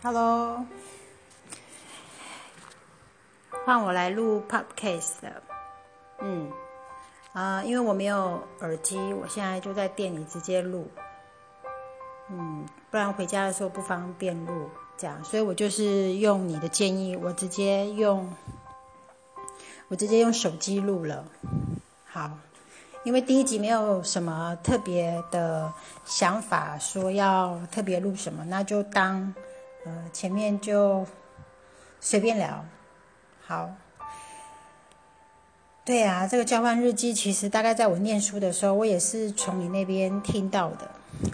Hello，换我来录 Podcast 了。嗯，啊，因为我没有耳机，我现在就在店里直接录。嗯，不然回家的时候不方便录，这样，所以我就是用你的建议，我直接用，我直接用手机录了。好，因为第一集没有什么特别的想法，说要特别录什么，那就当。呃，前面就随便聊，好。对啊，这个交换日记其实大概在我念书的时候，我也是从你那边听到的。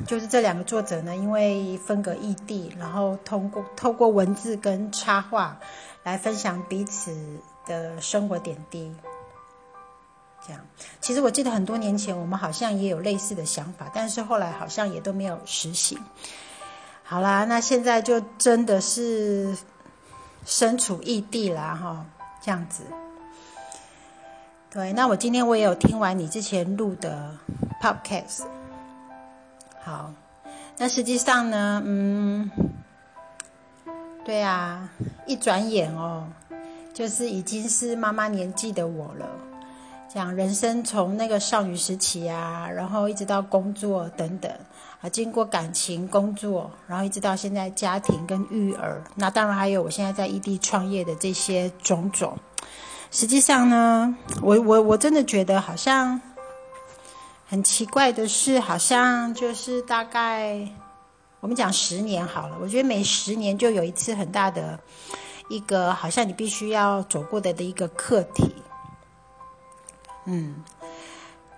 就是这两个作者呢，因为分隔异地，然后通过透过文字跟插画来分享彼此的生活点滴。这样，其实我记得很多年前我们好像也有类似的想法，但是后来好像也都没有实行。好啦，那现在就真的是身处异地啦，哈，这样子。对，那我今天我也有听完你之前录的 podcast。好，那实际上呢，嗯，对啊，一转眼哦，就是已经是妈妈年纪的我了。讲人生从那个少女时期啊，然后一直到工作等等。啊，经过感情、工作，然后一直到现在家庭跟育儿，那当然还有我现在在异地创业的这些种种。实际上呢，我我我真的觉得好像很奇怪的是，好像就是大概我们讲十年好了，我觉得每十年就有一次很大的一个，好像你必须要走过的的一个课题。嗯，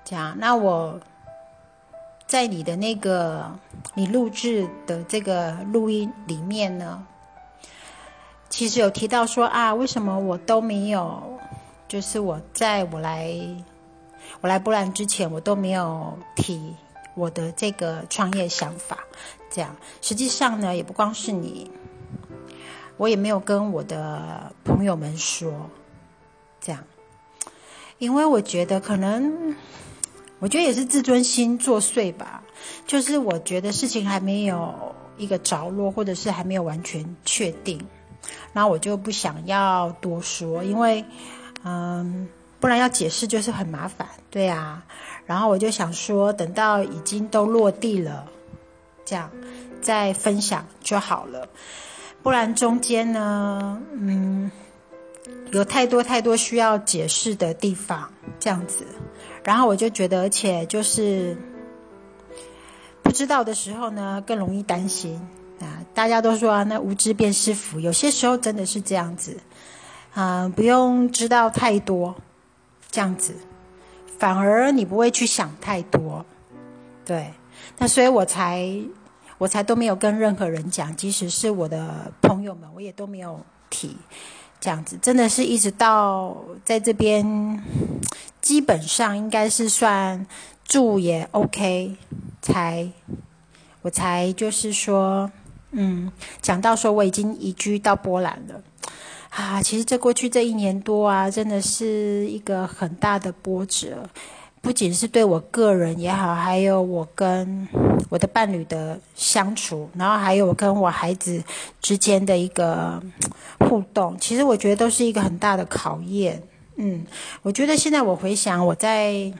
这样，那我。在你的那个你录制的这个录音里面呢，其实有提到说啊，为什么我都没有，就是我在我来我来波兰之前，我都没有提我的这个创业想法。这样，实际上呢，也不光是你，我也没有跟我的朋友们说，这样，因为我觉得可能。我觉得也是自尊心作祟吧，就是我觉得事情还没有一个着落，或者是还没有完全确定，然后我就不想要多说，因为，嗯，不然要解释就是很麻烦，对啊。然后我就想说，等到已经都落地了，这样再分享就好了，不然中间呢，嗯，有太多太多需要解释的地方，这样子。然后我就觉得，而且就是不知道的时候呢，更容易担心啊。大家都说啊，那无知便是福，有些时候真的是这样子啊，不用知道太多，这样子反而你不会去想太多。对，那所以我才我才都没有跟任何人讲，即使是我的朋友们，我也都没有提。这样子真的是一直到在这边，基本上应该是算住也 OK，才我才就是说，嗯，讲到说我已经移居到波兰了啊。其实这过去这一年多啊，真的是一个很大的波折。不仅是对我个人也好，还有我跟我的伴侣的相处，然后还有我跟我孩子之间的一个互动，其实我觉得都是一个很大的考验。嗯，我觉得现在我回想我在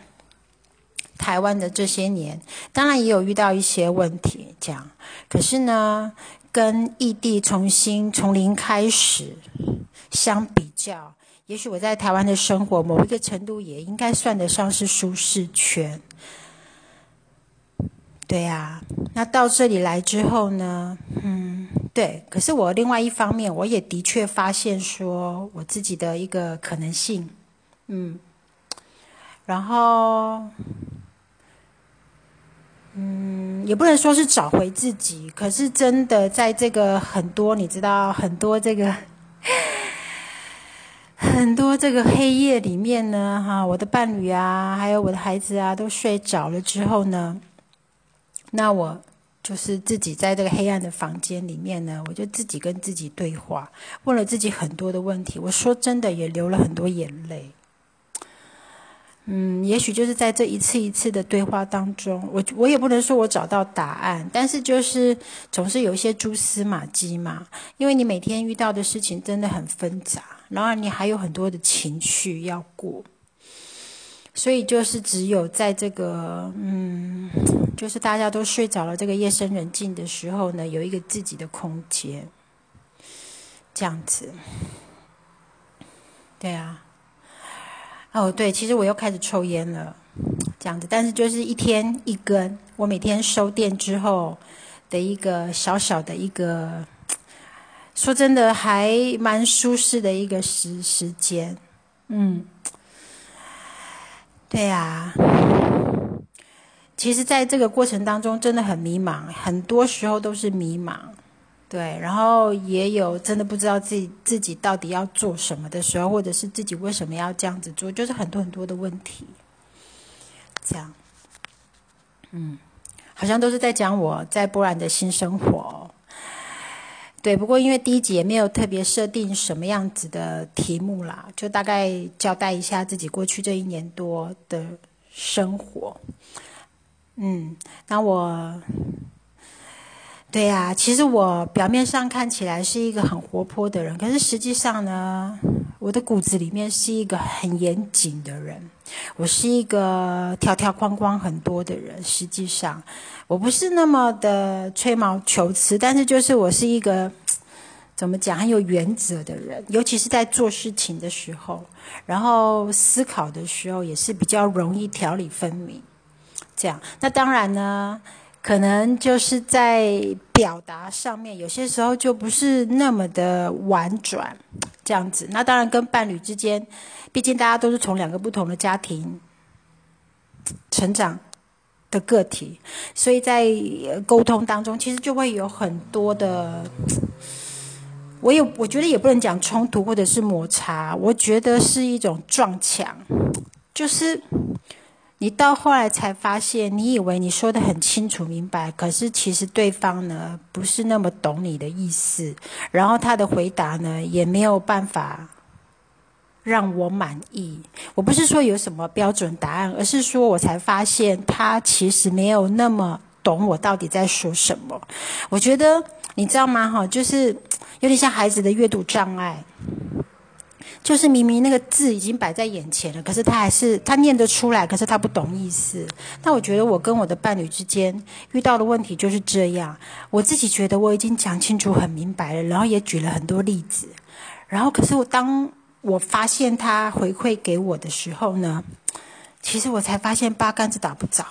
台湾的这些年，当然也有遇到一些问题，这样，可是呢，跟异地重新从零开始相比较。也许我在台湾的生活，某一个程度也应该算得上是舒适圈。对呀，那到这里来之后呢，嗯，对。可是我另外一方面，我也的确发现说我自己的一个可能性，嗯，然后，嗯，也不能说是找回自己，可是真的在这个很多，你知道，很多这个。很多这个黑夜里面呢，哈，我的伴侣啊，还有我的孩子啊，都睡着了之后呢，那我就是自己在这个黑暗的房间里面呢，我就自己跟自己对话，问了自己很多的问题。我说真的，也流了很多眼泪。嗯，也许就是在这一次一次的对话当中，我我也不能说我找到答案，但是就是总是有一些蛛丝马迹嘛。因为你每天遇到的事情真的很纷杂，然后你还有很多的情绪要过，所以就是只有在这个嗯，就是大家都睡着了，这个夜深人静的时候呢，有一个自己的空间，这样子。对啊。哦，对，其实我又开始抽烟了，这样子，但是就是一天一根，我每天收店之后的一个小小的一个，说真的还蛮舒适的一个时时间，嗯，对呀，其实在这个过程当中真的很迷茫，很多时候都是迷茫。对，然后也有真的不知道自己自己到底要做什么的时候，或者是自己为什么要这样子做，就是很多很多的问题。这样，嗯，好像都是在讲我在波兰的新生活。对，不过因为第一集也没有特别设定什么样子的题目啦，就大概交代一下自己过去这一年多的生活。嗯，那我。对呀，其实我表面上看起来是一个很活泼的人，可是实际上呢，我的骨子里面是一个很严谨的人。我是一个条条框框很多的人。实际上，我不是那么的吹毛求疵，但是就是我是一个 怎么讲很有原则的人，尤其是在做事情的时候，然后思考的时候也是比较容易条理分明。这样，那当然呢。可能就是在表达上面，有些时候就不是那么的婉转，这样子。那当然跟伴侣之间，毕竟大家都是从两个不同的家庭成长的个体，所以在沟通当中，其实就会有很多的，我也我觉得也不能讲冲突或者是摩擦，我觉得是一种撞墙，就是。你到后来才发现，你以为你说的很清楚明白，可是其实对方呢不是那么懂你的意思，然后他的回答呢也没有办法让我满意。我不是说有什么标准答案，而是说我才发现他其实没有那么懂我到底在说什么。我觉得你知道吗？哈，就是有点像孩子的阅读障碍。就是明明那个字已经摆在眼前了，可是他还是他念得出来，可是他不懂意思。那我觉得我跟我的伴侣之间遇到的问题就是这样。我自己觉得我已经讲清楚、很明白了，然后也举了很多例子，然后可是我当我发现他回馈给我的时候呢，其实我才发现八竿子打不着，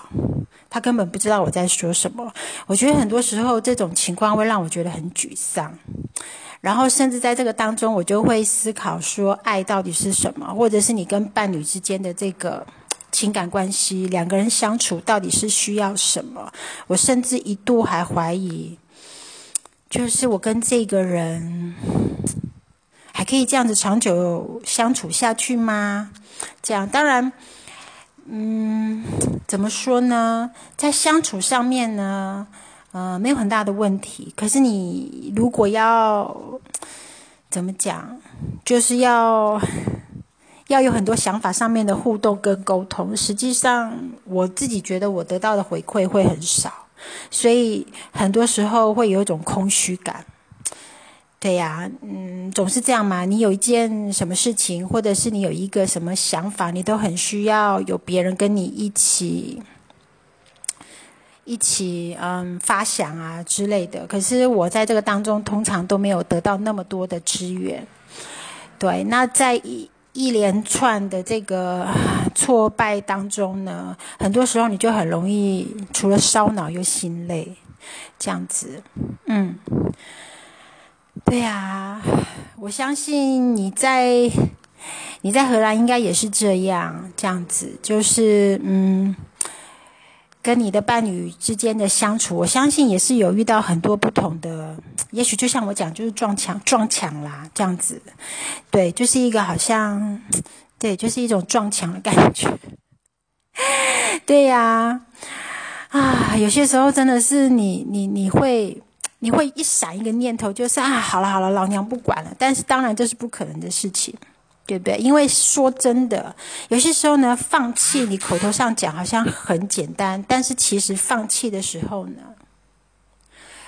他根本不知道我在说什么。我觉得很多时候这种情况会让我觉得很沮丧。然后，甚至在这个当中，我就会思考说，爱到底是什么？或者是你跟伴侣之间的这个情感关系，两个人相处到底是需要什么？我甚至一度还怀疑，就是我跟这个人还可以这样子长久相处下去吗？这样，当然，嗯，怎么说呢？在相处上面呢？呃，没有很大的问题。可是你如果要怎么讲，就是要要有很多想法上面的互动跟沟通。实际上，我自己觉得我得到的回馈会很少，所以很多时候会有一种空虚感。对呀，嗯，总是这样嘛。你有一件什么事情，或者是你有一个什么想法，你都很需要有别人跟你一起。一起嗯发想啊之类的，可是我在这个当中通常都没有得到那么多的资源。对，那在一一连串的这个挫败当中呢，很多时候你就很容易除了烧脑又心累，这样子。嗯，对呀，我相信你在你在荷兰应该也是这样，这样子就是嗯。跟你的伴侣之间的相处，我相信也是有遇到很多不同的。也许就像我讲，就是撞墙撞墙啦，这样子。对，就是一个好像，对，就是一种撞墙的感觉。对呀，啊，有些时候真的是你你你会你会一闪一个念头，就是啊，好了好了，老娘不管了。但是当然这是不可能的事情。对不对？因为说真的，有些时候呢，放弃你口头上讲好像很简单，但是其实放弃的时候呢，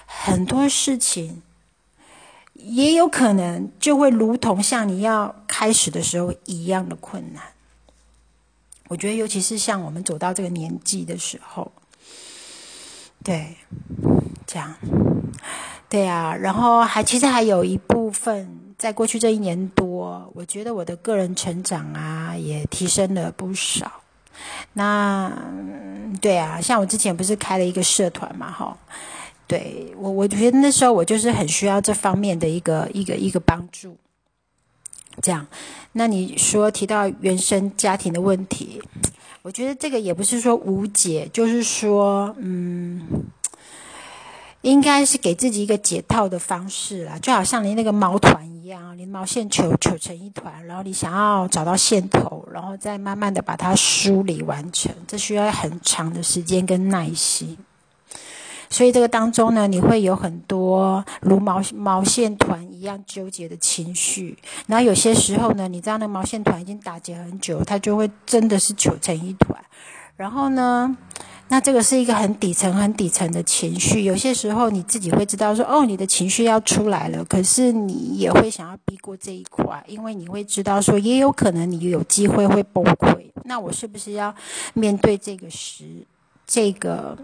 很多事情也有可能就会如同像你要开始的时候一样的困难。我觉得，尤其是像我们走到这个年纪的时候，对，这样，对啊，然后还其实还有一部分。在过去这一年多，我觉得我的个人成长啊也提升了不少。那对啊，像我之前不是开了一个社团嘛，哈，对我我觉得那时候我就是很需要这方面的一个一个一个帮助。这样，那你说提到原生家庭的问题，我觉得这个也不是说无解，就是说，嗯。应该是给自己一个解套的方式啦，就好像你那个毛团一样，你毛线球球成一团，然后你想要找到线头，然后再慢慢的把它梳理完成，这需要很长的时间跟耐心。所以这个当中呢，你会有很多如毛毛线团一样纠结的情绪，然后有些时候呢，你知道那毛线团已经打结很久，它就会真的是糗成一团，然后呢？那这个是一个很底层、很底层的情绪。有些时候你自己会知道说，哦，你的情绪要出来了，可是你也会想要逼过这一块，因为你会知道说，也有可能你有机会会崩溃。那我是不是要面对这个时、这个、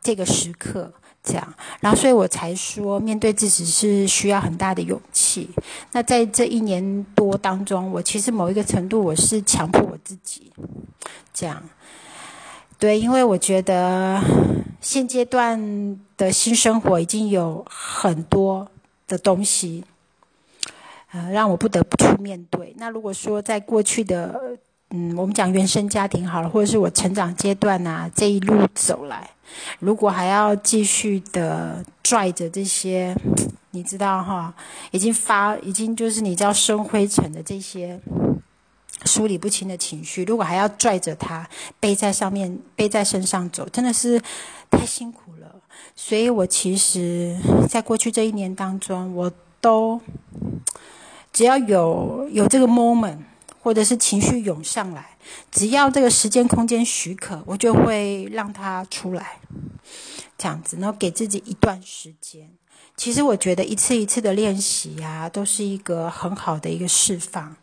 这个时刻这样？然后，所以我才说，面对自己是需要很大的勇气。那在这一年多当中，我其实某一个程度，我是强迫我自己这样。对，因为我觉得现阶段的新生活已经有很多的东西，呃，让我不得不去面对。那如果说在过去的，嗯，我们讲原生家庭好了，或者是我成长阶段呐，这一路走来，如果还要继续的拽着这些，你知道哈，已经发，已经就是你知道生灰尘的这些。梳理不清的情绪，如果还要拽着它背在上面、背在身上走，真的是太辛苦了。所以我其实，在过去这一年当中，我都只要有有这个 moment，或者是情绪涌上来，只要这个时间空间许可，我就会让它出来，这样子，然后给自己一段时间。其实我觉得一次一次的练习呀，都是一个很好的一个释放。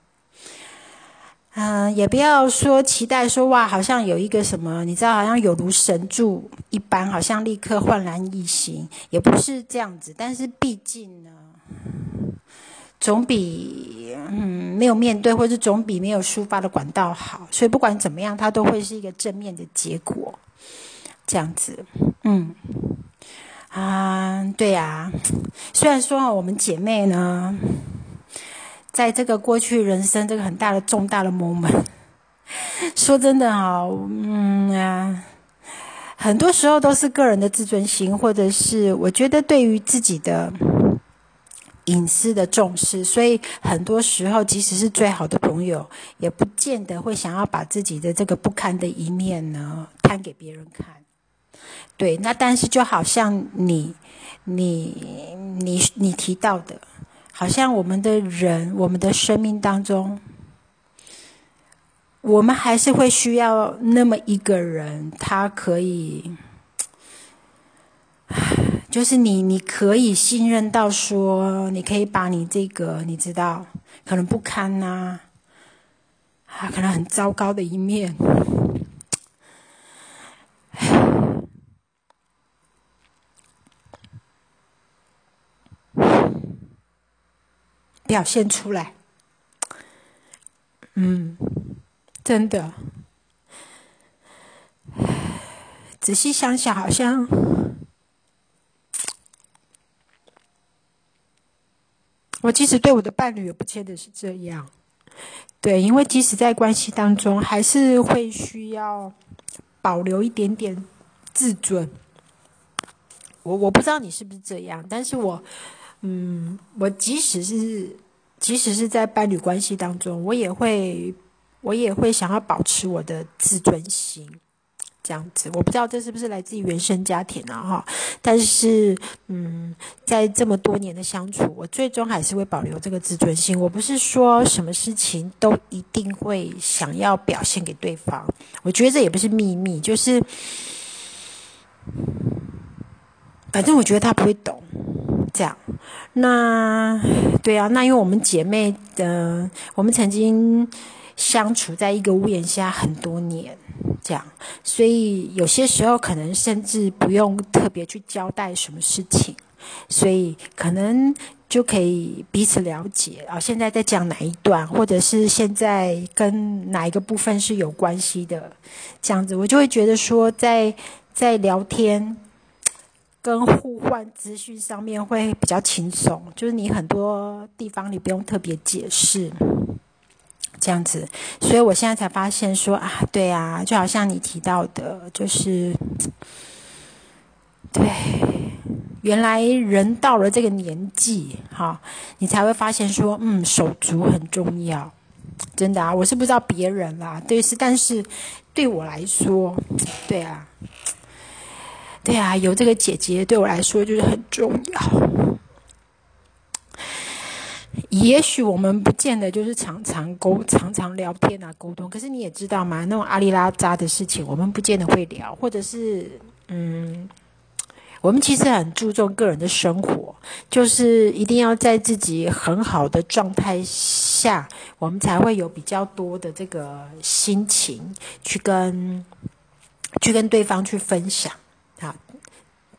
嗯，也不要说期待说哇，好像有一个什么，你知道，好像有如神助一般，好像立刻焕然一新，也不是这样子。但是毕竟呢，总比嗯没有面对，或者总比没有抒发的管道好。所以不管怎么样，它都会是一个正面的结果。这样子，嗯，啊，对呀。虽然说我们姐妹呢。在这个过去人生这个很大的重大的 moment，说真的啊，嗯啊，很多时候都是个人的自尊心，或者是我觉得对于自己的隐私的重视，所以很多时候即使是最好的朋友，也不见得会想要把自己的这个不堪的一面呢摊给别人看。对，那但是就好像你、你、你、你提到的。好像我们的人，我们的生命当中，我们还是会需要那么一个人，他可以，就是你，你可以信任到说，你可以把你这个，你知道，可能不堪呐，啊，可能很糟糕的一面。表现出来，嗯，真的，仔细想想，好像我即使对我的伴侣也不见得是这样，对，因为即使在关系当中，还是会需要保留一点点自尊。我我不知道你是不是这样，但是我。嗯，我即使是即使是在伴侣关系当中，我也会我也会想要保持我的自尊心，这样子，我不知道这是不是来自于原生家庭啊哈，但是嗯，在这么多年的相处，我最终还是会保留这个自尊心。我不是说什么事情都一定会想要表现给对方，我觉得这也不是秘密，就是反正我觉得他不会懂，这样。那对啊，那因为我们姐妹的，我们曾经。相处在一个屋檐下很多年，这样，所以有些时候可能甚至不用特别去交代什么事情，所以可能就可以彼此了解啊。现在在讲哪一段，或者是现在跟哪一个部分是有关系的，这样子，我就会觉得说，在在聊天跟互换资讯上面会比较轻松，就是你很多地方你不用特别解释。这样子，所以我现在才发现说啊，对啊，就好像你提到的，就是对，原来人到了这个年纪，哈，你才会发现说，嗯，手足很重要，真的啊，我是不知道别人啦，对是，但是对我来说，对啊，对啊，有这个姐姐对我来说就是很重要。也许我们不见得就是常常沟、常常聊天啊，沟通。可是你也知道嘛，那种阿里拉扎的事情，我们不见得会聊，或者是嗯，我们其实很注重个人的生活，就是一定要在自己很好的状态下，我们才会有比较多的这个心情去跟去跟对方去分享啊。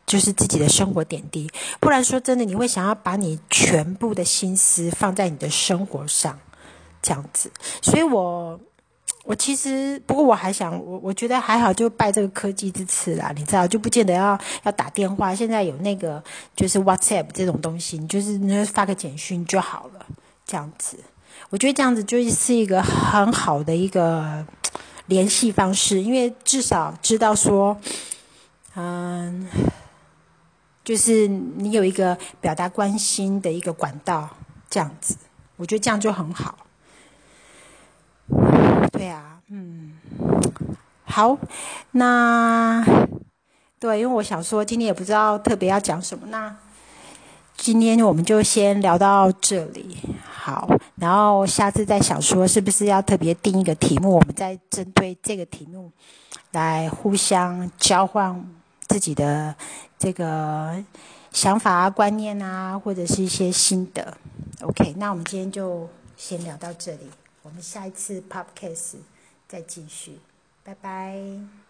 就是自己的生活点滴，不然说真的，你会想要把你全部的心思放在你的生活上，这样子。所以我，我其实不过我还想，我我觉得还好，就拜这个科技之赐啦，你知道，就不见得要要打电话。现在有那个就是 WhatsApp 这种东西，你就是你发个简讯就好了，这样子。我觉得这样子就是一个很好的一个联系方式，因为至少知道说，嗯。就是你有一个表达关心的一个管道，这样子，我觉得这样就很好。对啊，嗯，好，那对，因为我想说今天也不知道特别要讲什么，那今天我们就先聊到这里，好，然后下次再想说是不是要特别定一个题目，我们再针对这个题目来互相交换。自己的这个想法啊、观念啊，或者是一些心得。OK，那我们今天就先聊到这里，我们下一次 Podcast 再继续，拜拜。